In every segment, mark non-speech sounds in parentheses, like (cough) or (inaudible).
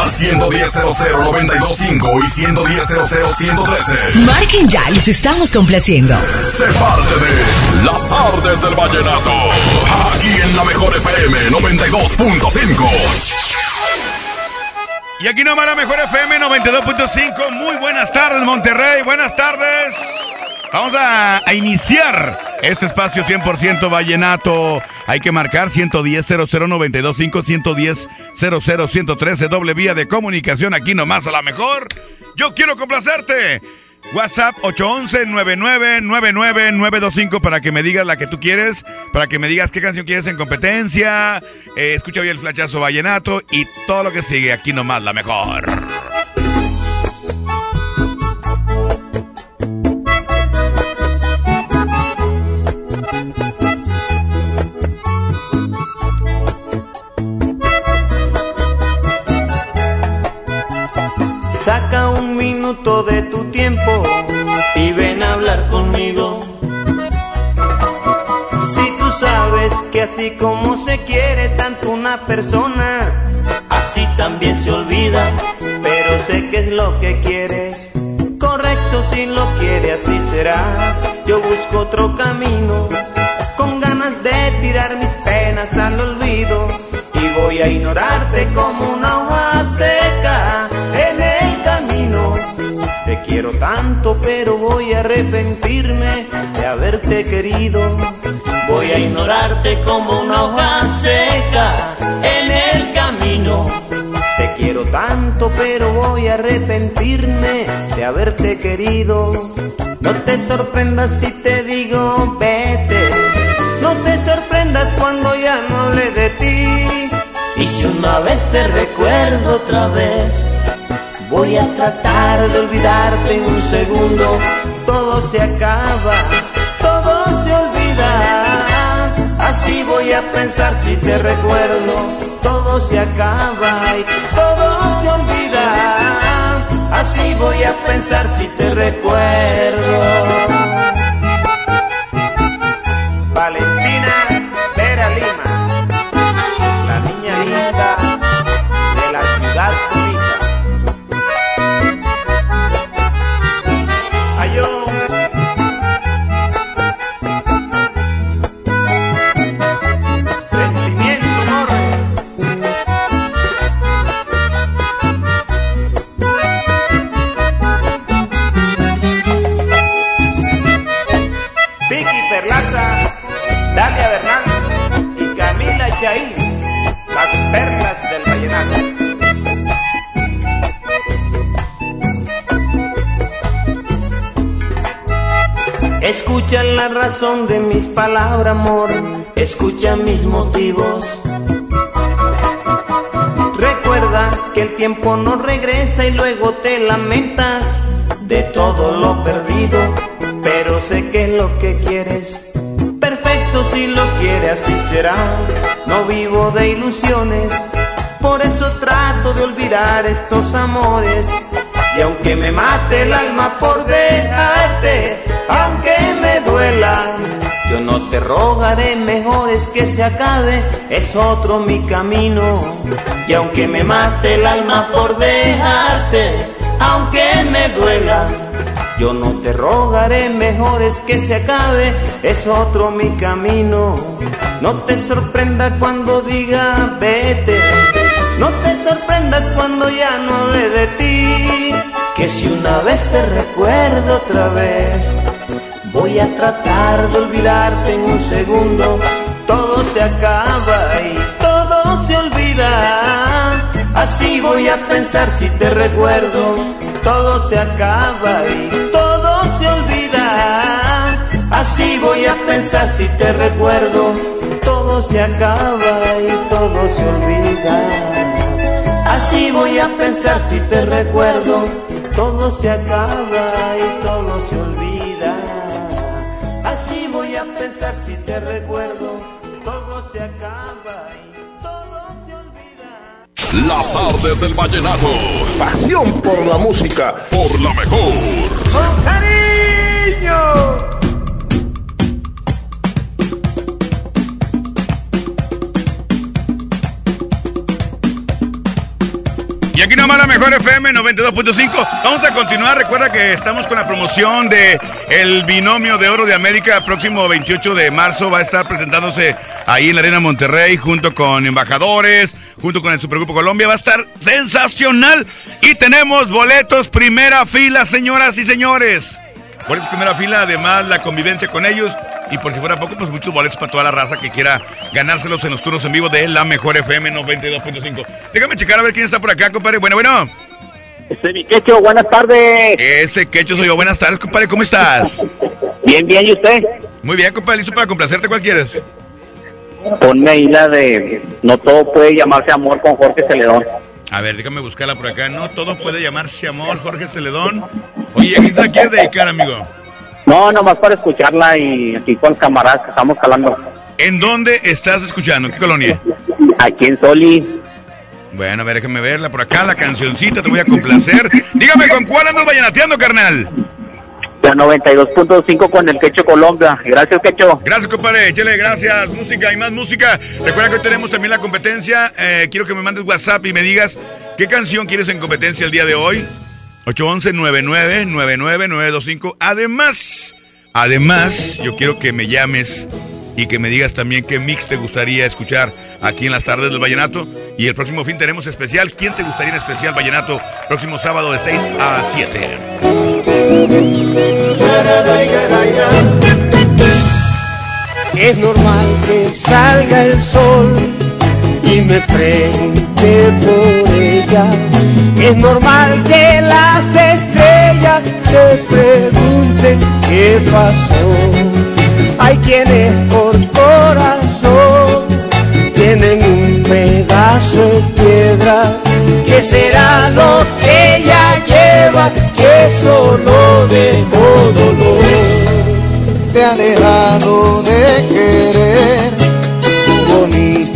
Al 110 925 y 110 113 Marquen ya, los estamos complaciendo. Se parte de Las tardes del vallenato. Aquí en la mejor FM 92.5. Y aquí nomás la mejor FM 92.5. Muy buenas tardes, Monterrey. Buenas tardes. Vamos a, a iniciar este espacio 100% vallenato. Hay que marcar 110 00925 110 00113 doble vía de comunicación aquí nomás a la mejor. Yo quiero complacerte. WhatsApp 811-9999-925 para que me digas la que tú quieres, para que me digas qué canción quieres en competencia, eh, escucha hoy el flachazo vallenato y todo lo que sigue aquí nomás la mejor. Saca un minuto de tu tiempo y ven a hablar conmigo. Si tú sabes que así como se quiere tanto una persona, así también se olvida, pero sé que es lo que quieres. Correcto si lo quiere, así será. Yo busco otro camino, con ganas de tirar mis penas al olvido. Y voy a ignorarte como una hoja seca quiero tanto, pero voy a arrepentirme de haberte querido. Voy a ignorarte como una hoja seca en el camino. Te quiero tanto, pero voy a arrepentirme de haberte querido. No te sorprendas si te digo vete. No te sorprendas cuando ya no hable de ti. Y si una vez te recuerdo otra vez, voy a tratar de olvidarte en un segundo. Todo se acaba, todo se olvida. Así voy a pensar si te recuerdo. Todo se acaba y todo se olvida. Así voy a pensar si te recuerdo. Escucha la razón de mis palabras, amor. Escucha mis motivos. Recuerda que el tiempo no regresa y luego te lamentas de todo lo perdido. Pero sé que es lo que quieres. Perfecto si lo quiere, así será. No vivo de ilusiones. Por eso trato de olvidar estos amores. Y aunque me mate el alma por dejarte, aunque me duela, yo no te rogaré, mejor es que se acabe, es otro mi camino. Y aunque me mate el alma por dejarte, aunque me duela, yo no te rogaré, mejor es que se acabe, es otro mi camino. No te sorprenda cuando diga vete, no te sorprendas cuando ya no hable de ti. Que si una vez te recuerdo otra vez, voy a tratar de olvidarte en un segundo. Todo se acaba y todo se olvida. Así voy a pensar si te recuerdo. Todo se acaba y todo se olvida. Así voy a pensar si te recuerdo. Todo se acaba y todo se olvida. Así voy a pensar si te recuerdo, todo se acaba y recuerdo, todo se acaba y todo se olvida. Las tardes del vallenato. Pasión por la música. Por la mejor. ¡Con cariño! Mejor FM 92.5. Vamos a continuar. Recuerda que estamos con la promoción de el binomio de oro de América. Próximo 28 de marzo va a estar presentándose ahí en la Arena Monterrey junto con embajadores, junto con el Supergrupo Colombia. Va a estar sensacional. Y tenemos boletos primera fila, señoras y señores. Boletos primera fila, además la convivencia con ellos. Y por si fuera poco, pues muchos boletos para toda la raza que quiera ganárselos en los turnos en vivo de la mejor FM 92.5. Déjame checar a ver quién está por acá, compadre. Bueno, bueno. Este mi quecho, buenas tardes. Ese quecho soy yo. Buenas tardes, compadre. ¿Cómo estás? Bien, bien, ¿y usted? Muy bien, compadre. ¿Listo para complacerte? ¿Cuál quieres? Ponme ahí la de No todo puede llamarse amor con Jorge Celedón. A ver, déjame buscarla por acá. No todo puede llamarse amor, Jorge Celedón. Oye, ¿a quién se la quieres dedicar, amigo? No, nomás para escucharla y aquí con camaradas que estamos calando. ¿En dónde estás escuchando? ¿En qué colonia? Aquí en Soli, Bueno, a ver, déjame verla por acá, la cancioncita, te voy a complacer. (laughs) Dígame, ¿con cuál andas vallenateando, carnal? la 92.5 con el Quecho Colombia. Gracias, Quecho. Gracias, compadre. Échale, gracias. Música y más música. Recuerda que hoy tenemos también la competencia. Eh, quiero que me mandes WhatsApp y me digas qué canción quieres en competencia el día de hoy. 811-99-99-925. Además, además, yo quiero que me llames y que me digas también qué mix te gustaría escuchar aquí en las tardes del Vallenato. Y el próximo fin tenemos especial. ¿Quién te gustaría en especial Vallenato? Próximo sábado de 6 a 7. Es normal que salga el sol y me pregunte por ella. Es normal que las estrellas se pregunten qué pasó. Hay quienes por corazón tienen un pedazo de piedra. ¿Qué será lo que ella lleva que solo dejó dolor? te ha dejado de querer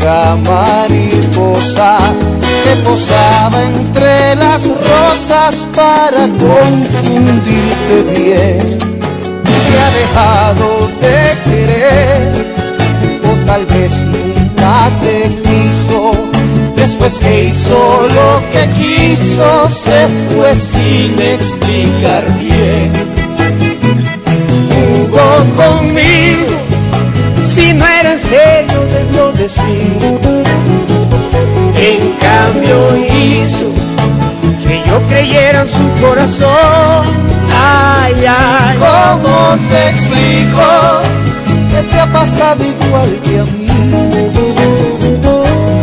bonita mariposa que posaba entre las rosas para confundirte bien. Te ha dejado de querer o tal vez nunca te quiso. Después que hizo lo que quiso se fue sin explicar bien. Jugó conmigo si no era en serio debió decir en cambio hizo que yo creyera en su corazón ay ay ¿Cómo te explico que te ha pasado igual que a mí?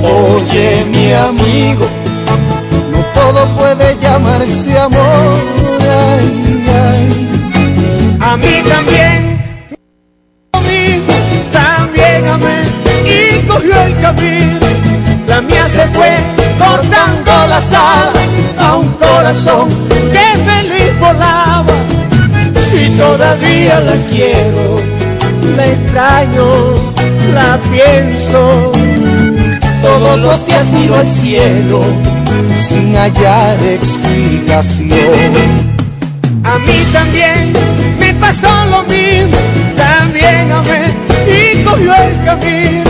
Oye, mi amigo, no todo puede llamarse amor. Ay, ay. a mí también y cogió el camino. La mía se fue cortando las alas a un corazón que feliz volaba y todavía la quiero la extraño la pienso. Todos los días miro al cielo sin hallar explicación. A mí también me pasó lo mismo, también amé y cogió el camino.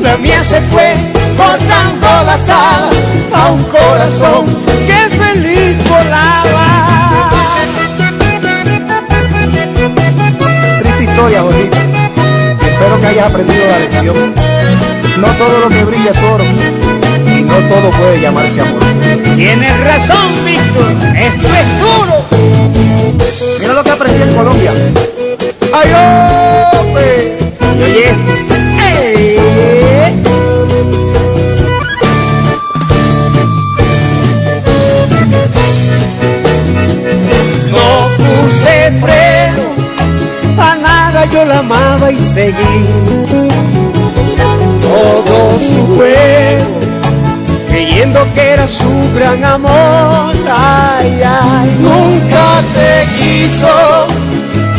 La mía se fue cortando las alas a un corazón que feliz volaba. Triste historia, Jorgito. Espero que hayas aprendido la lección. No todo lo que brilla es oro y no todo puede llamarse amor. Tienes razón, Víctor, esto es duro. Mira lo que aprendí en Colombia. ¡Ay, hombre! Puse freno, a nada yo la amaba y seguí todo su juego, creyendo que era su gran amor. Ay, ay, nunca te quiso,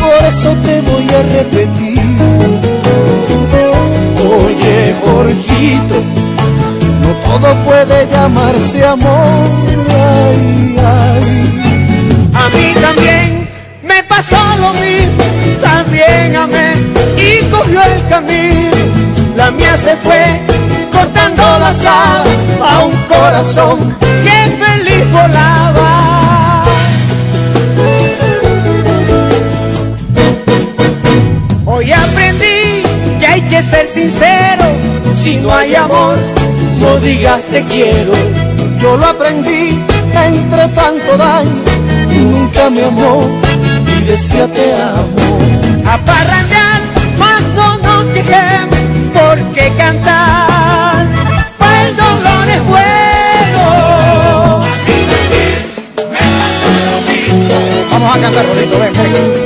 por eso te voy a repetir. Oye, Jorgito, no todo puede llamarse amor. Ay, ay. A mí también pasó lo mismo, también amé y cogió el camino. La mía se fue cortando las alas a un corazón que feliz volaba. Hoy aprendí que hay que ser sincero, si no hay amor, no digas te quiero. Yo lo aprendí entre tanto daño, nunca me amó y decía te amo. A parrandear, no nos quejemos, porque cantar para el dolor es bueno. Vamos a cantar, Rodito, ven, ven.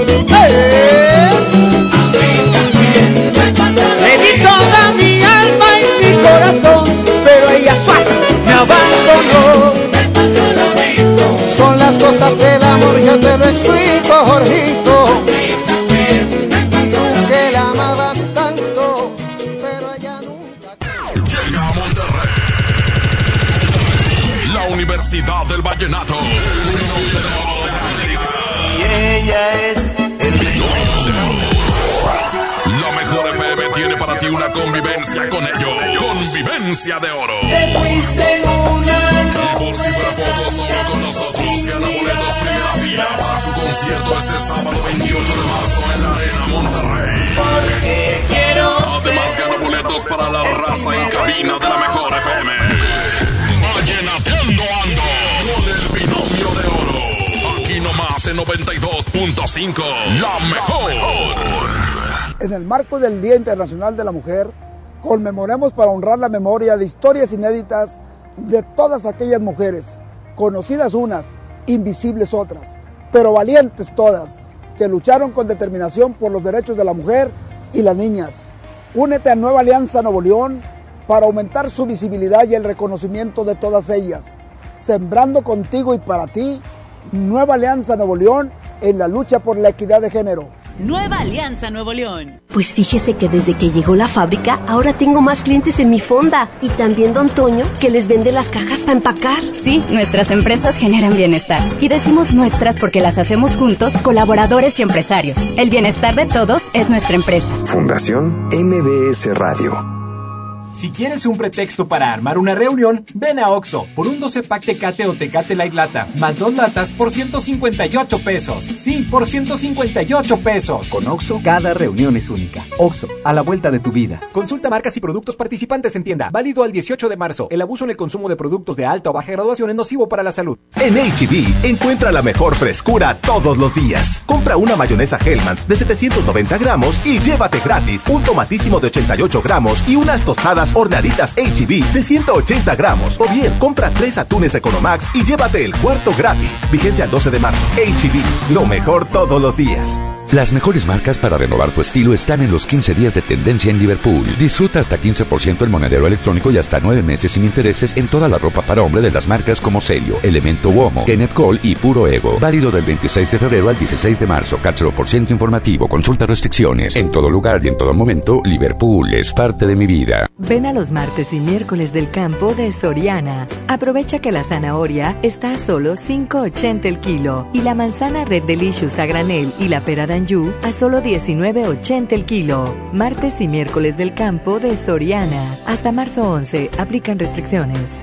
Vallenato. Y ella es el La mejor FM tiene para ti una convivencia con ellos. Convivencia de oro. fuiste una Y por si fuera poco, solo con nosotros gana boletos primera fila para su concierto este sábado 28 de marzo en la Arena Monterrey. que quiero Además gana boletos para la raza en cabina de la mejor FM. Aquí nomás en 92.5. La mejor. En el marco del Día Internacional de la Mujer, conmemoremos para honrar la memoria de historias inéditas de todas aquellas mujeres, conocidas unas, invisibles otras, pero valientes todas, que lucharon con determinación por los derechos de la mujer y las niñas. Únete a Nueva Alianza Nuevo León para aumentar su visibilidad y el reconocimiento de todas ellas. Sembrando contigo y para ti, Nueva Alianza Nuevo León en la lucha por la equidad de género. Nueva Alianza Nuevo León. Pues fíjese que desde que llegó la fábrica, ahora tengo más clientes en mi fonda. Y también Don Toño, que les vende las cajas para empacar. Sí, nuestras empresas generan bienestar. Y decimos nuestras porque las hacemos juntos, colaboradores y empresarios. El bienestar de todos es nuestra empresa. Fundación MBS Radio. Si quieres un pretexto para armar una reunión, ven a Oxo por un 12 pack Tecate o Tecate Light Lata, más dos latas por 158 pesos. Sí, por 158 pesos. Con Oxo, cada reunión es única. Oxo, a la vuelta de tu vida. Consulta marcas y productos participantes en tienda. Válido al 18 de marzo. El abuso en el consumo de productos de alta o baja graduación es nocivo para la salud. En HB, encuentra la mejor frescura todos los días. Compra una mayonesa Hellmann's de 790 gramos y llévate gratis un tomatísimo de 88 gramos y unas tostadas horneaditas HB de 180 gramos. O bien, compra tres atunes Economax y llévate el cuarto gratis. Vigencia el 12 de marzo. HB, lo mejor todos los días. Las mejores marcas para renovar tu estilo están en los 15 días de tendencia en Liverpool. Disfruta hasta 15% el monedero electrónico y hasta 9 meses sin intereses en toda la ropa para hombre de las marcas como Celio, Elemento Uomo, Kenneth Cole y Puro Ego. Válido del 26 de febrero al 16 de marzo. Cáchalo por ciento informativo. Consulta restricciones. En todo lugar y en todo momento, Liverpool es parte de mi vida. Ven a los martes y miércoles del campo de Soriana. Aprovecha que la zanahoria está a solo 5.80 el kilo y la manzana Red Delicious a granel y la pera Danju a solo 19.80 el kilo. Martes y miércoles del campo de Soriana. Hasta marzo 11. Aplican restricciones.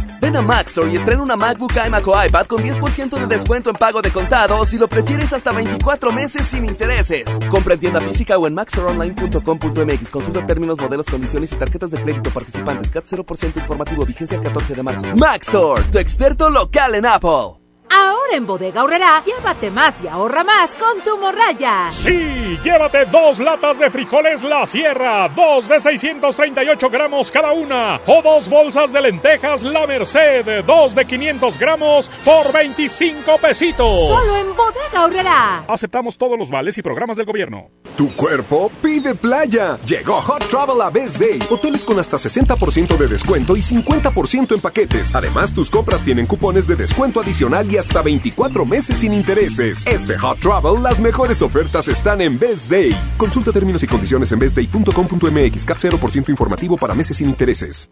Ven a Maxstore y estrena una MacBook iMac o iPad con 10% de descuento en pago de contado si lo prefieres hasta 24 meses sin intereses. Compra en tienda física o en maxstoreonline.com.mx. Consulta términos, modelos, condiciones y tarjetas de crédito participantes. CAT 0% informativo. Vigencia el 14 de marzo. Maxstore, tu experto local en Apple. Ahora en Bodega Aurrera, llévate más y ahorra más con tu morraya. Sí, llévate dos latas de frijoles La Sierra, dos de 638 gramos cada una, o dos bolsas de lentejas La Merced, dos de 500 gramos por 25 pesitos. Solo en Bodega Aurrera. Aceptamos todos los vales y programas del gobierno. Tu cuerpo pide playa. Llegó Hot Travel a Best Day. Hoteles con hasta 60% de descuento y 50% en paquetes. Además, tus compras tienen cupones de descuento adicional y hasta 24 meses sin intereses. Este Hot Travel, las mejores ofertas están en Best Day. Consulta términos y condiciones en bestday.com.mx. CAT 0% informativo para meses sin intereses.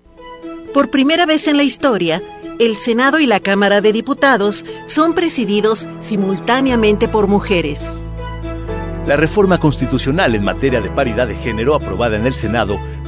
Por primera vez en la historia, el Senado y la Cámara de Diputados son presididos simultáneamente por mujeres. La reforma constitucional en materia de paridad de género aprobada en el Senado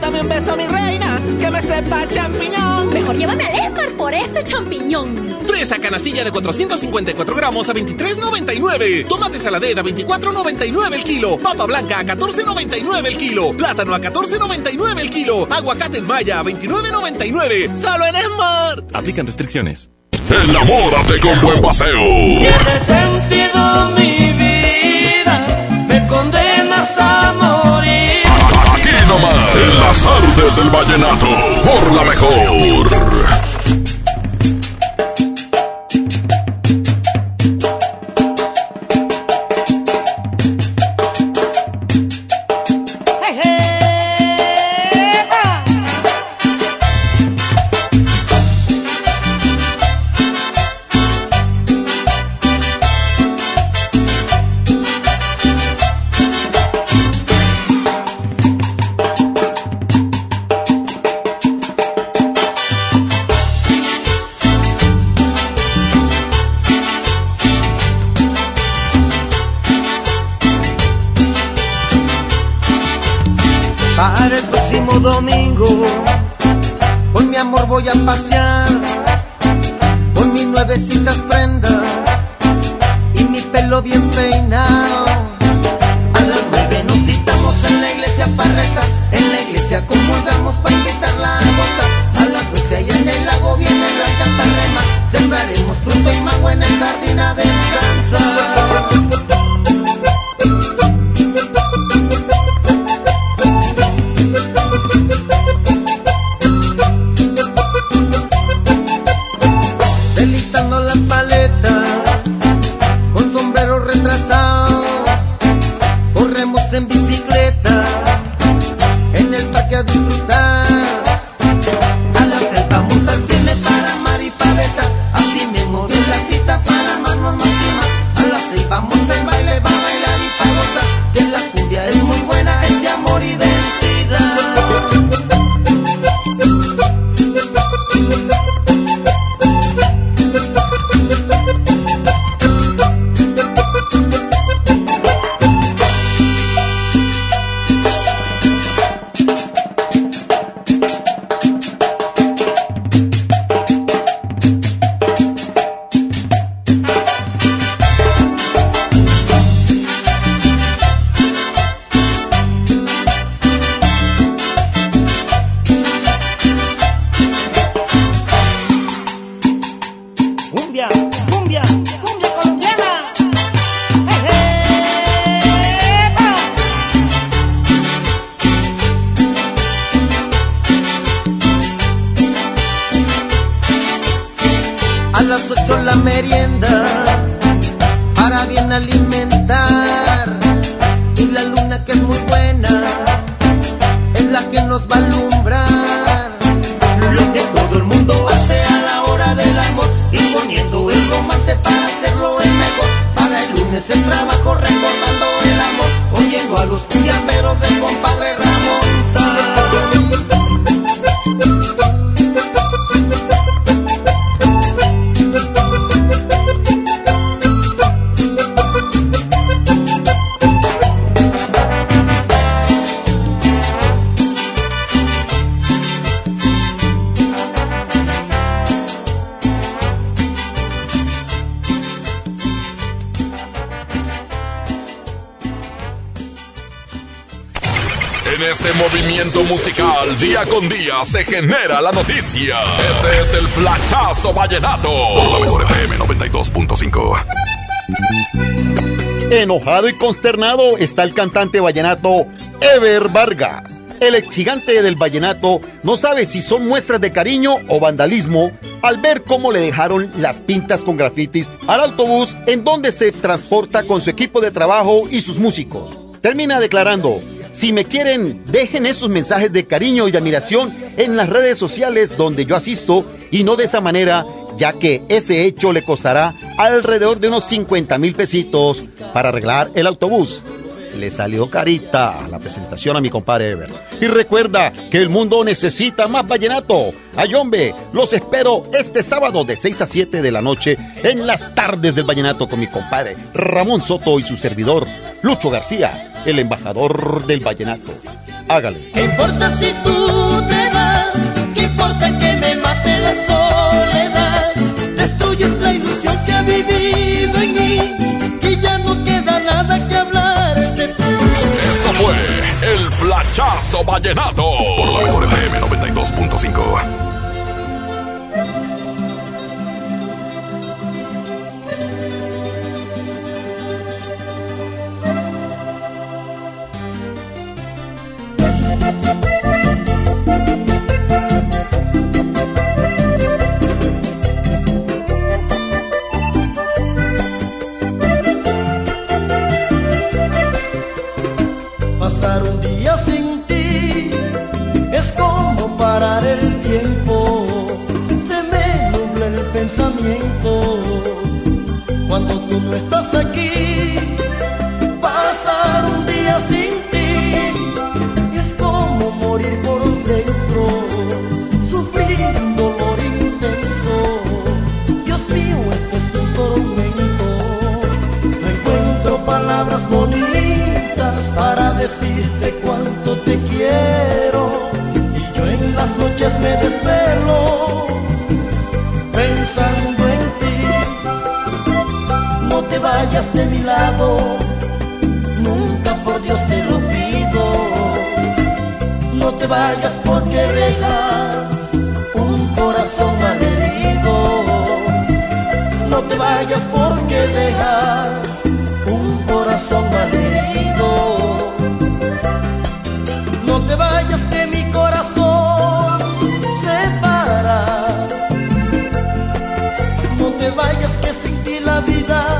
Dame un beso, mi reina, que me sepa champiñón. Mejor llévame al Esmar por ese champiñón. Fresa canastilla de 454 gramos a 23.99. Tomate saladera a 24.99 el kilo. Papa blanca a 14.99 el kilo. Plátano a 14.99 el kilo. Aguacate en maya a 29.99. Solo en Smart. Aplican restricciones. Enamórate con buen paseo. Tiene sentido mi vida, artes del vallenato, por la mejor. Musical, día con día se genera la noticia. Este es el Flachazo Vallenato. La mejor FM 92.5. Enojado y consternado está el cantante vallenato Ever Vargas. El ex gigante del vallenato no sabe si son muestras de cariño o vandalismo al ver cómo le dejaron las pintas con grafitis al autobús en donde se transporta con su equipo de trabajo y sus músicos. Termina declarando, si me quieren, dejen esos mensajes de cariño y de admiración en las redes sociales donde yo asisto y no de esa manera, ya que ese hecho le costará alrededor de unos 50 mil pesitos para arreglar el autobús. Le salió carita la presentación a mi compadre Ever. Y recuerda que el mundo necesita más vallenato. Ayombe, los espero este sábado de 6 a 7 de la noche en las tardes del vallenato con mi compadre Ramón Soto y su servidor Lucho García, el embajador del vallenato. Hágale. ¿Qué importa si tú te vas? ¿Qué importa que me mate la soledad? Destruyes la ilusión que ha vivido en mí y ya no queda nada que hablar de ti. Esto fue el Flachazo Vallenato. Por la mejor FM 92.5. pensamiento cuando tú no estás aquí. Vayas de mi lado, nunca por Dios te lo pido. No te vayas porque dejas un corazón malherido. No te vayas porque dejas un corazón malherido. No te vayas que mi corazón se para. No te vayas que sin ti la vida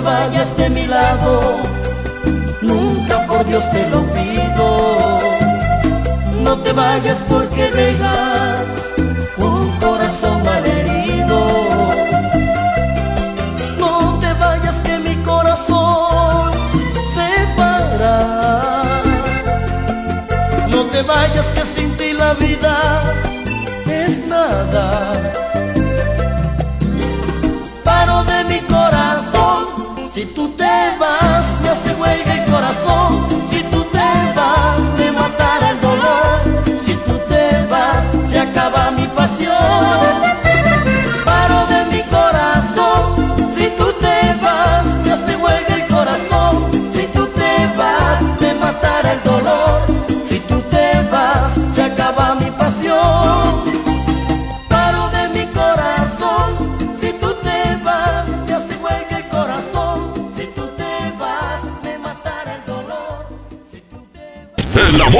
te vayas de mi lado, nunca por Dios te lo pido. No te vayas porque dejas el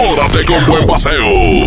Enamórate con buen paseo.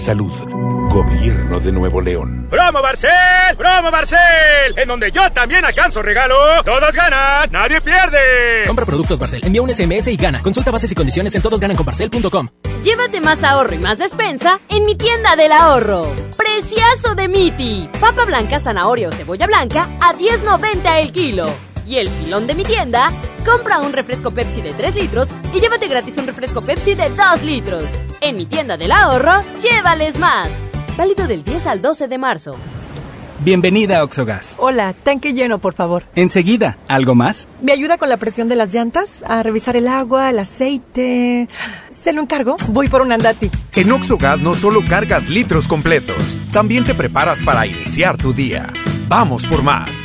Salud. Gobierno de Nuevo León. ¡Promo Barcel! ¡Promo Barcel! En donde yo también alcanzo regalo. Todos ganan, nadie pierde. Compra productos Barcel, envía un SMS y gana. Consulta bases y condiciones en todosgananconbarcel.com. Llévate más ahorro y más despensa en mi tienda del ahorro. Preciazo de Miti. Papa blanca, zanahoria o cebolla blanca a 10.90 el kilo. Y el filón de mi tienda, compra un refresco Pepsi de 3 litros y llévate gratis un refresco Pepsi de 2 litros. En mi tienda del ahorro, llévales más. Válido del 10 al 12 de marzo. Bienvenida a Oxogas. Hola, tanque lleno, por favor. Enseguida, ¿algo más? ¿Me ayuda con la presión de las llantas? A revisar el agua, el aceite. ¿Se lo encargo? Voy por un andati. En Oxogas no solo cargas litros completos, también te preparas para iniciar tu día. Vamos por más.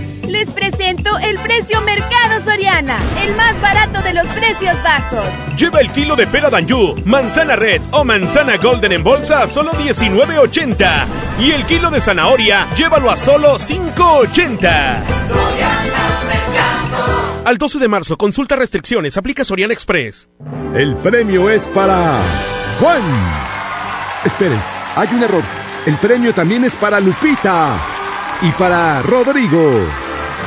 Les presento el precio Mercado Soriana, el más barato de los precios bajos. Lleva el kilo de pera Danjú, manzana red o manzana golden en bolsa a solo 19.80. Y el kilo de zanahoria, llévalo a solo 5.80. Al 12 de marzo, consulta restricciones, aplica Soriana Express. El premio es para Juan. Esperen, hay un error. El premio también es para Lupita y para Rodrigo.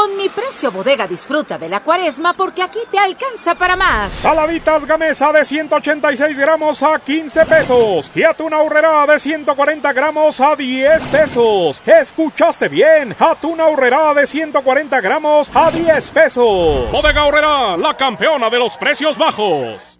Con mi precio bodega disfruta de la cuaresma porque aquí te alcanza para más. Saladitas Gamesa de 186 gramos a 15 pesos. Y atún aurrera de 140 gramos a 10 pesos. ¿Escuchaste bien? Atún aurrera de 140 gramos a 10 pesos. Bodega Aurrera, la campeona de los precios bajos.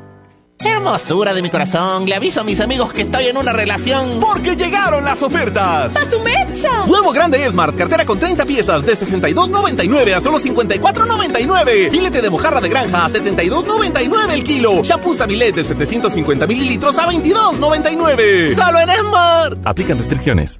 Hermosura de mi corazón, le aviso a mis amigos que estoy en una relación. Porque llegaron las ofertas. ¡A su mecha! Nuevo grande Smart, cartera con 30 piezas de 62.99 a solo 54.99. Filete de mojarra de granja a 72.99 el kilo. Shampoo Sabilet de 750 mililitros a 22.99. Solo en Smart. Aplican restricciones.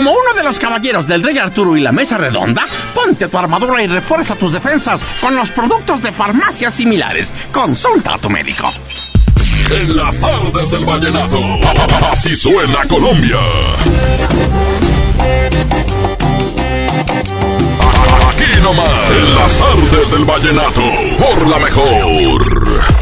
Como uno de los caballeros del Rey Arturo y la Mesa Redonda, ponte tu armadura y refuerza tus defensas con los productos de farmacias similares. Consulta a tu médico. En las tardes del vallenato, así suena Colombia. Aquí nomás, en las tardes del vallenato, por la mejor.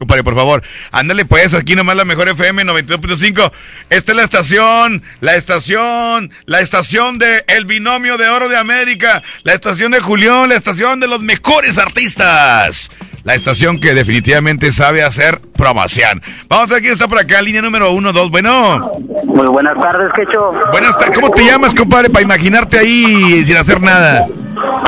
Compadre, por favor, ándale pues, aquí nomás la mejor FM 92.5. Esta es la estación, la estación, la estación de El Binomio de Oro de América, la estación de Julián, la estación de los mejores artistas. La estación que definitivamente sabe hacer promoción. Vamos a ver quién está por acá, línea número uno, dos, bueno. Muy buenas tardes, Quecho. Buenas tardes, ¿cómo te llamas, compadre, para imaginarte ahí sin hacer nada?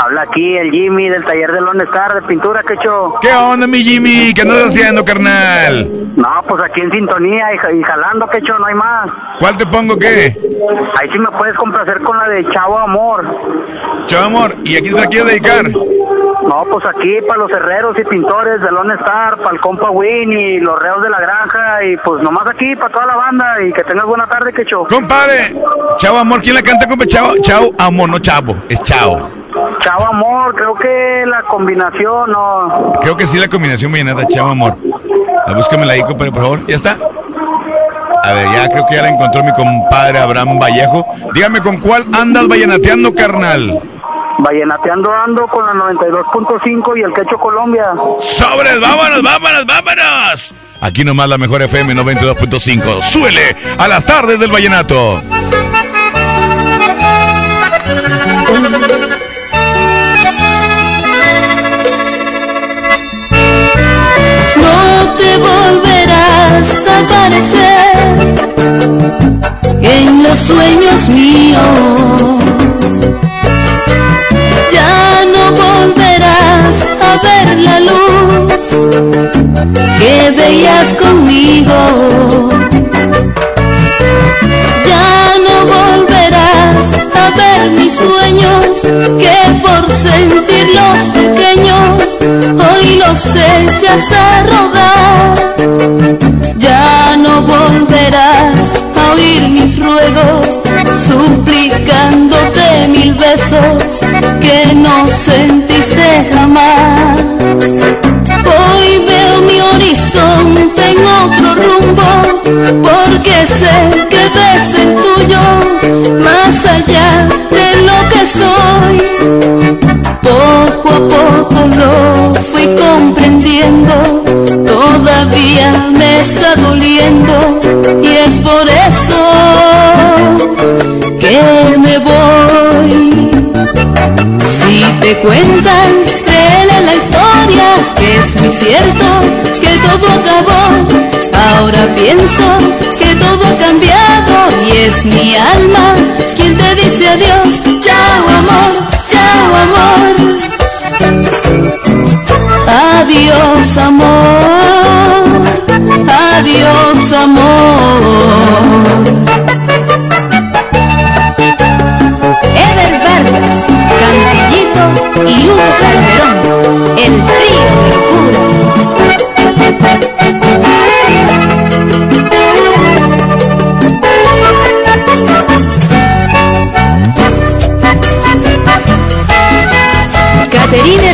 Habla aquí el Jimmy del taller de Lone Star de pintura, Quecho. ¿Qué onda, mi Jimmy? ¿Qué andas haciendo, carnal? No, pues aquí en sintonía y, y jalando, Quecho, no hay más. ¿Cuál te pongo qué? Ahí sí me puedes complacer con la de Chavo Amor. Chavo Amor, ¿y a quién se la quieres dedicar? No, pues aquí para los herreros y pintores de Lone Star, para el compa Win y los reos de la granja y pues nomás aquí para toda la banda y que tengas buena tarde, Quecho. Compadre, Chavo Amor, ¿quién la canta, compa? Chavo, Chavo Amor, no Chavo, es Chavo. Chavo Amor, creo que la combinación, no. Creo que sí la combinación vallenata, Chavo Amor. La búscame la ahí, compadre, por favor. ¿Ya está? A ver, ya creo que ya la encontró mi compadre Abraham Vallejo. Dígame, ¿con cuál andas vallenateando, carnal? Vallenateando ando con la 92.5 y el Quecho Colombia. ¡Sobres! ¡Vámonos, vámonos, vámonos! Aquí nomás la mejor FM 92.5. ¡Suele a las tardes del vallenato! No te volverás a aparecer en los sueños míos. A ver la luz que veías conmigo. Ya no volverás a ver mis sueños que por sentirlos pequeños hoy los echas a rodar. Ya no volverás a oír mis ruegos suplicándote mil besos que no sentiste porque sé que ves el tuyo más allá de lo que soy. Poco a poco lo fui comprendiendo, todavía me está doliendo y es por eso que me voy. Si te cuentan, créele la historia, que es muy cierto. Ahora pienso que todo ha cambiado y es mi alma quien te dice adiós. Chao amor, chao amor. Adiós amor, adiós amor. Ever Vargas, Cantillito y Hugo Calderón, el trío de locura. Caterine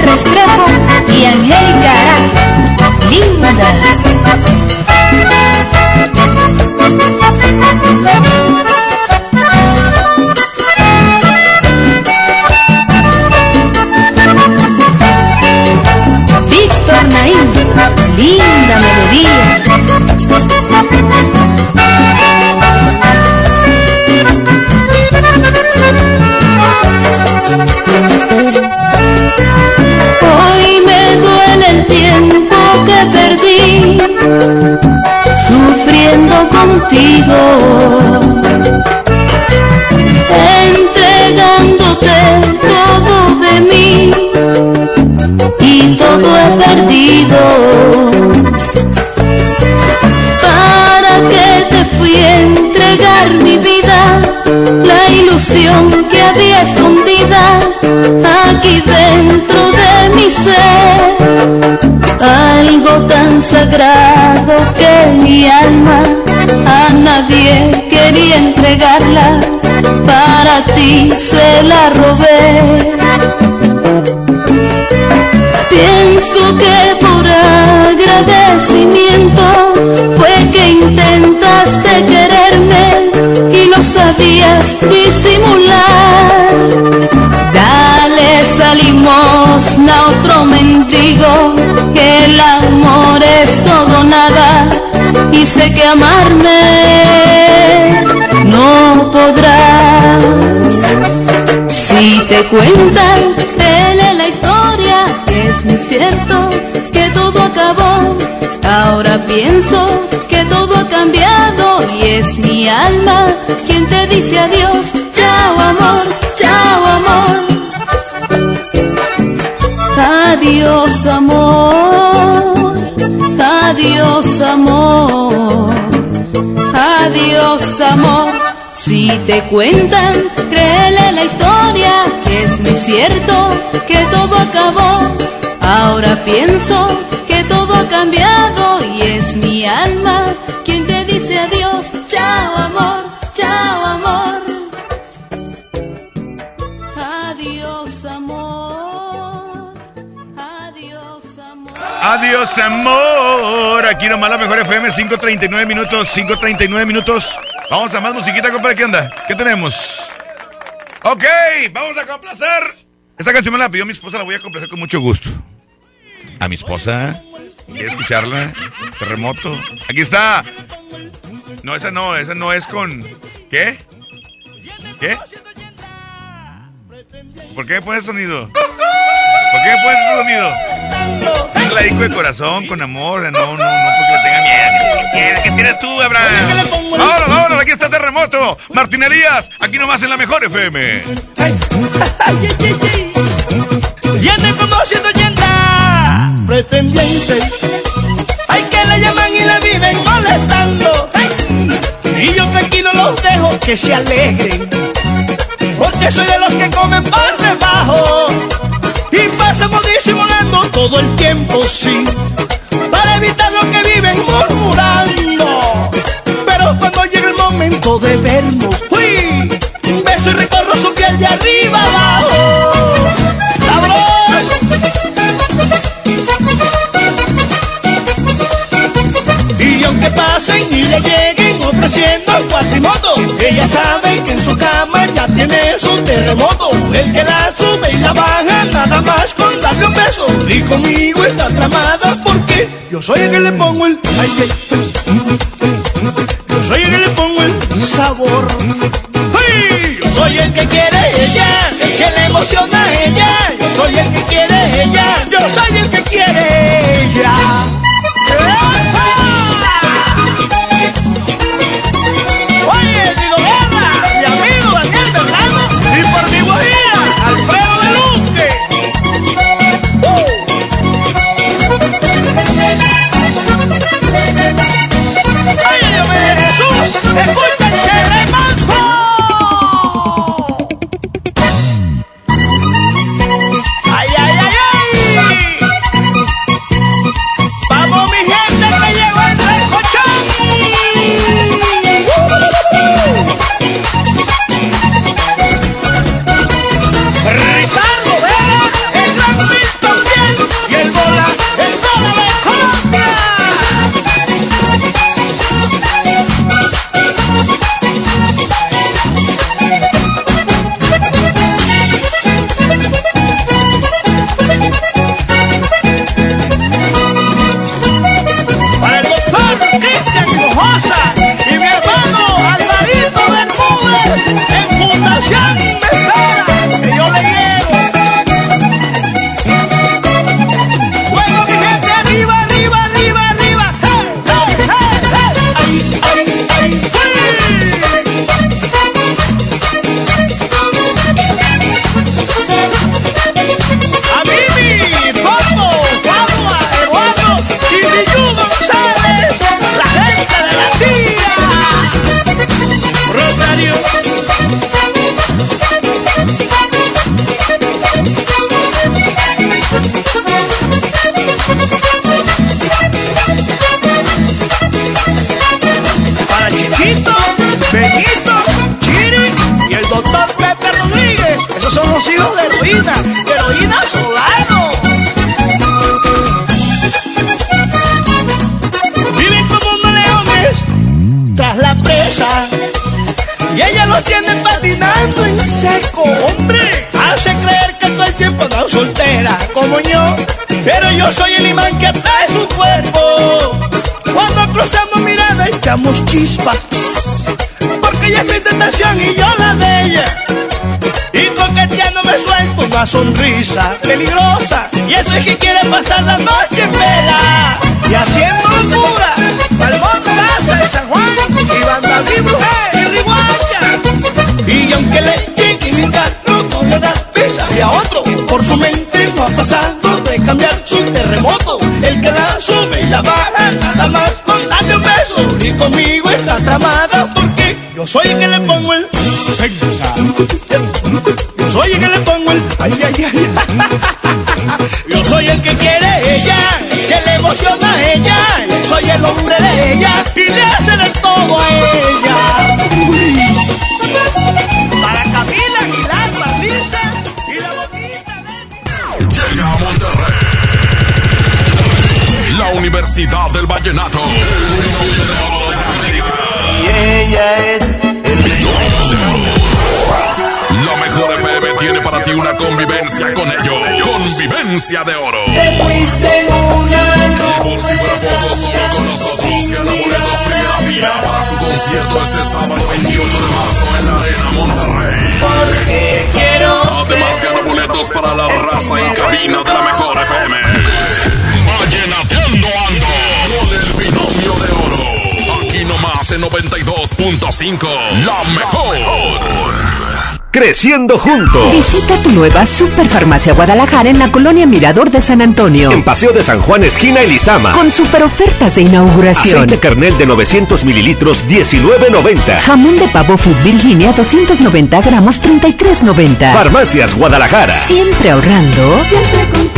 algo tan sagrado que mi alma a nadie quería entregarla, para ti se la robé. Pienso que por agradecimiento fue que intentaste quererme y no sabías disimular. Otro mendigo, que el amor es todo nada y sé que amarme no podrás. Si te cuentan, créele la historia, es muy cierto que todo acabó. Ahora pienso que todo ha cambiado y es mi alma quien te dice adiós. Chao amor, chao amor. Adiós amor, adiós amor, adiós amor. Si te cuentan, créele la historia, que es muy cierto que todo acabó. Ahora pienso que todo ha cambiado y es mi alma quien te dice adiós. Chao amor, Adiós, amor. Aquí nomás la mejor FM, 5.39 minutos, 5.39 minutos. Vamos a más musiquita, compadre. ¿Qué onda? ¿Qué tenemos? Ok, vamos a complacer. Esta canción me la pidió mi esposa, la voy a complacer con mucho gusto. A mi esposa. ¿Quiere escucharla? Terremoto. Aquí está. No, esa no, esa no es con. ¿Qué? ¿Qué? ¿Por qué me pones sonido? ¿Por qué pones ese sonido? Es la disco de corazón, con amor, no, no, no porque le tenga miedo. ¿Qué tienes tú, Abraham? Vámonos, vámonos, aquí está Terremoto. Martinerías, aquí nomás en la mejor FM. Y ande conociendo yenda pretendiente. Hay que la llaman y la viven molestando. Y yo tranquilo los dejo que se alegren. Porque soy de los que comen por debajo. Y pasamos disimulando todo el tiempo, sí. Para evitar lo que viven murmurando. Pero cuando llega el momento de vernos, uy, beso y recorro su piel de arriba abajo. Y aunque pasen y le lleguen ofreciendo cuatrimoto, ella sabe que en su cama ya tiene su terremoto. El que la sube y la baja, nada más con darle un beso. Y conmigo está tramada porque yo soy el que le pongo el. ay, yo soy el que le pongo el sabor. ¡Ay! Yo soy el que quiere ella, yo soy el imán que atrae su cuerpo. Cuando cruzamos miradas echamos chispas. Porque ella es mi tentación y yo la de ella. Y coqueteando me suelto una sonrisa peligrosa. Y eso es que quiere pasar la noche en vela. Y haciendo locura, Palmón, Plaza de San Juan, y Banda Libro, y Riguacha. Y aunque le lleguen carro, no le da pisa. Y a otro, por su mente no ha pasado cambiar su terremoto. El que la sube y la baja, nada más con darle un beso. Y conmigo está tramada porque yo soy el que le pongo el Yo soy el que le pongo el ay, ay, ay. (laughs) Yo soy el que quiere ella, que le emociona a ella. Soy el hombre de ella y de Universidad del Vallenato. Y ella es La mejor FM tiene para ti una convivencia con ellos. Convivencia de oro. Te fuiste en una Y por si fuera poco, solo con nosotros gana boletos primera fila para su concierto este sábado 28 de marzo en la Arena Monterrey. Porque quiero Además gana boletos para la raza en cabina de la En 92.5. La mejor. Creciendo juntos. Visita tu nueva Superfarmacia Guadalajara en la colonia Mirador de San Antonio. En Paseo de San Juan, esquina Elizama. Con super ofertas de inauguración. Aceite Kernel de 900 mililitros, 19.90. Jamón de pavo Food Virginia 290 gramos 33.90. Farmacias Guadalajara. Siempre ahorrando. Mire,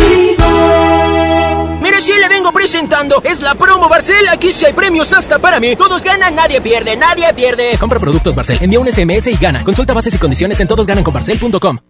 si le vengo presentando, es la promo Barcel. Aquí sí hay premios hasta para mí. Todos ganan, nadie pierde, nadie pierde. Compra productos Barcel, envía un SMS y gana. Consulta bases y condiciones en todosgananconbarcel.com.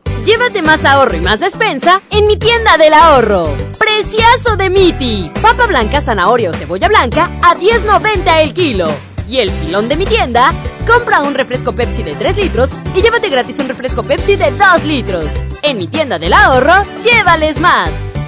Llévate más ahorro y más despensa en mi tienda del ahorro. Preciazo de Miti. Papa blanca, zanahoria o cebolla blanca a 10.90 el kilo. Y el filón de mi tienda, compra un refresco Pepsi de 3 litros y llévate gratis un refresco Pepsi de 2 litros. En mi tienda del ahorro, llévales más.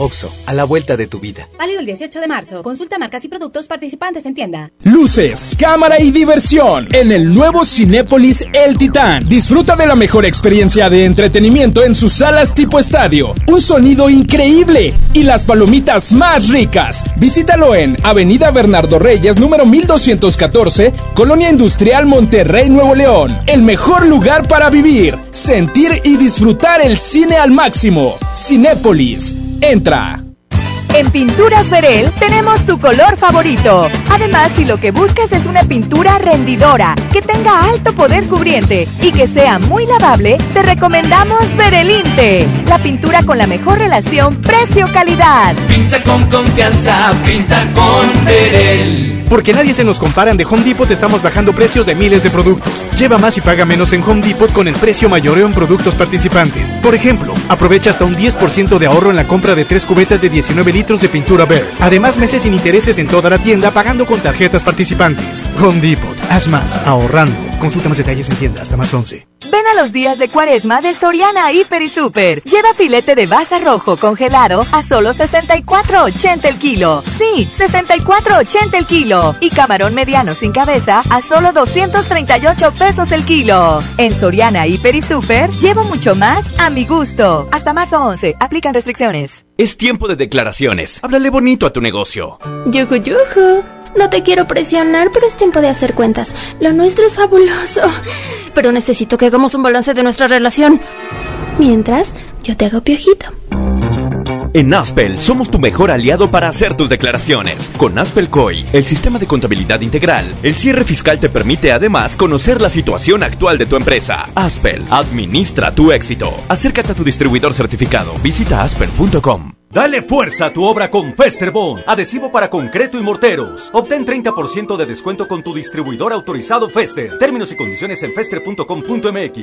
Oxo, a la vuelta de tu vida. Válido el 18 de marzo. Consulta marcas y productos participantes en tienda. Luces, cámara y diversión en el nuevo Cinépolis El Titán. Disfruta de la mejor experiencia de entretenimiento en sus salas tipo estadio. Un sonido increíble y las palomitas más ricas. Visítalo en Avenida Bernardo Reyes, número 1214, Colonia Industrial Monterrey, Nuevo León. El mejor lugar para vivir, sentir y disfrutar el cine al máximo. Cinépolis. Entra. En Pinturas Verel tenemos tu color favorito. Además, si lo que buscas es una pintura rendidora, que tenga alto poder cubriente y que sea muy lavable, te recomendamos Verelinte, la pintura con la mejor relación precio-calidad. Pinta con confianza, pinta con Verel. Porque nadie se nos compara, de Home Depot estamos bajando precios de miles de productos. Lleva más y paga menos en Home Depot con el precio mayoreo en productos participantes. Por ejemplo, aprovecha hasta un 10% de ahorro en la compra de tres cubetas de 19 litros de pintura Bear. Además, meses sin intereses en toda la tienda pagando con tarjetas participantes. Home Depot, haz más, ahorrando. Consulta más detalles en tienda hasta más 11. A los días de cuaresma de Soriana Hiper y Super. Lleva filete de baza rojo congelado a solo 64.80 el kilo. Sí, 64.80 el kilo. Y camarón mediano sin cabeza a solo 238 pesos el kilo. En Soriana Hiper y Super llevo mucho más a mi gusto. Hasta marzo 11. Aplican restricciones. Es tiempo de declaraciones. Háblale bonito a tu negocio. Yuju yuju. No te quiero presionar, pero es tiempo de hacer cuentas. Lo nuestro es fabuloso. Pero necesito que hagamos un balance de nuestra relación. Mientras, yo te hago piojito. En Aspel somos tu mejor aliado para hacer tus declaraciones. Con Aspel COI, el sistema de contabilidad integral, el cierre fiscal te permite además conocer la situación actual de tu empresa. Aspel, administra tu éxito. Acércate a tu distribuidor certificado. Visita aspel.com. Dale fuerza a tu obra con Festerbond, adhesivo para concreto y morteros. Obtén 30% de descuento con tu distribuidor autorizado Fester. Términos y condiciones en fester.com.mx.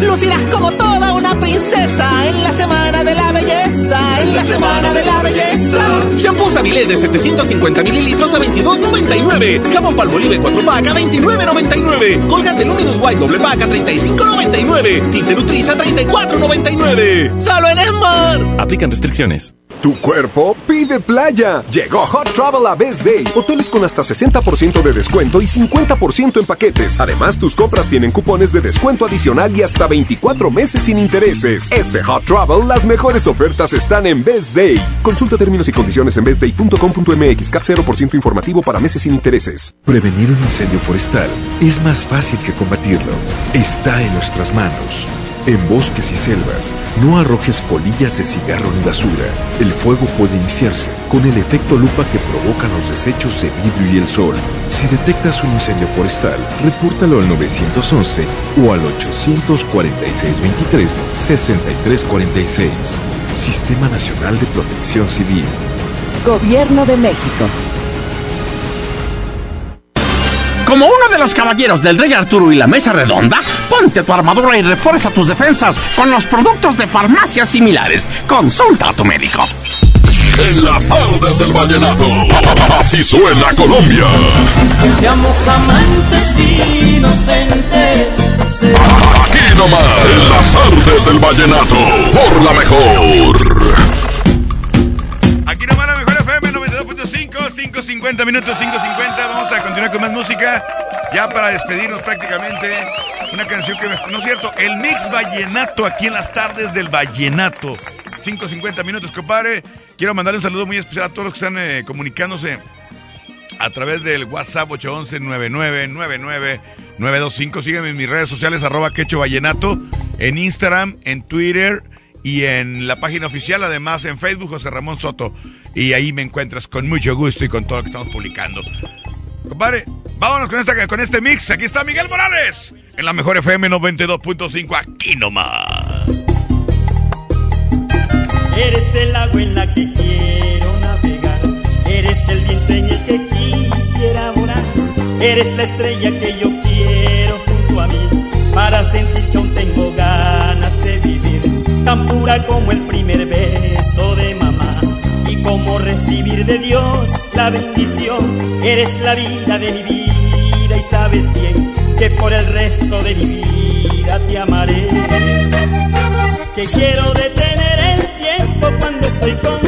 Lucirás como toda una princesa en la semana de la belleza, en la semana de la belleza. Shampoo Sabilé de 750 mililitros a 22.99. Jabón Palmolive 4 pack a 29.99. Colgate Luminous White doble pack a 35.99. Tinte Nutriza a 34.99. Solo en Smart. Aplican restricciones. Tu cuerpo pide playa. Llegó Hot Travel a Best Day. Hoteles con hasta 60% de descuento y 50% en paquetes. Además, tus compras tienen cupones de descuento adicional y hasta 24 meses sin intereses. Este Hot Travel, las mejores ofertas están en Best Day. Consulta términos y condiciones en bestday.com.mx. CAT 0% informativo para meses sin intereses. Prevenir un incendio forestal es más fácil que combatirlo. Está en nuestras manos. En bosques y selvas, no arrojes polillas de cigarro ni basura. El fuego puede iniciarse con el efecto lupa que provocan los desechos de vidrio y el sol. Si detectas un incendio forestal, repórtalo al 911 o al 846-23-6346. Sistema Nacional de Protección Civil. Gobierno de México. Como uno de los caballeros del Rey Arturo y la Mesa Redonda, ponte tu armadura y refuerza tus defensas con los productos de farmacias similares. Consulta a tu médico. En las tardes del vallenato, así suena Colombia. Que seamos amantes inocentes. Aquí nomás, en las tardes del vallenato, por la mejor. 5.50 minutos, 5.50. Vamos a continuar con más música. Ya para despedirnos prácticamente. Una canción que me... No es cierto, el mix vallenato aquí en las tardes del vallenato. 5.50 minutos, compadre. Quiero mandarle un saludo muy especial a todos los que están eh, comunicándose a través del WhatsApp 811-9999-925. Sígueme en mis redes sociales, arroba quecho vallenato, en Instagram, en Twitter y en la página oficial, además en Facebook, José Ramón Soto. Y ahí me encuentras con mucho gusto y con todo lo que estamos publicando. Compadre, vámonos con, esta, con este mix. Aquí está Miguel Morales en la mejor FM 92.5. Aquí nomás. Eres el agua en la que quiero navegar. Eres el viento en el que quisiera volar. Eres la estrella que yo quiero junto a mí. Para sentir que aún tengo ganas de vivir. Tan pura como el primer beso de mamá. Recibir de Dios la bendición. Eres la vida de mi vida y sabes bien que por el resto de mi vida te amaré. Que quiero detener el tiempo cuando estoy contigo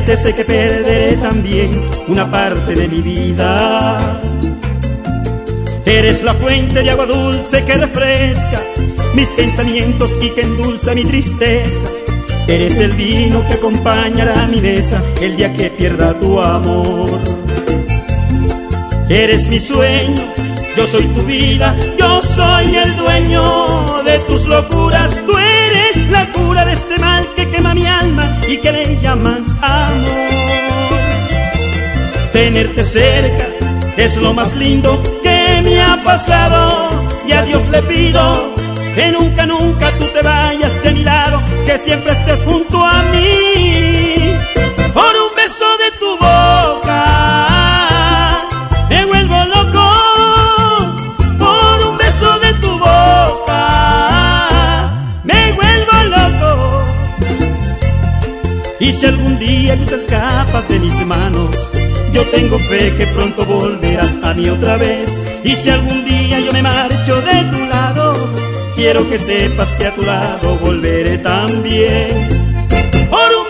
perderte sé que perderé también una parte de mi vida. Eres la fuente de agua dulce que refresca mis pensamientos y que endulza mi tristeza. Eres el vino que acompañará mi mesa el día que pierda tu amor. Eres mi sueño, yo soy tu vida, yo soy el dueño de tus locuras, tú eres la cura de este mal que quema mi alma y que le llaman amor. Tenerte cerca es lo más lindo que me ha pasado y a Dios le pido que nunca, nunca tú te vayas de mi lado, que siempre estés junto a mí. Y si algún día tú te escapas de mis manos, yo tengo fe que pronto volverás a mí otra vez. Y si algún día yo me marcho de tu lado, quiero que sepas que a tu lado volveré también. Por un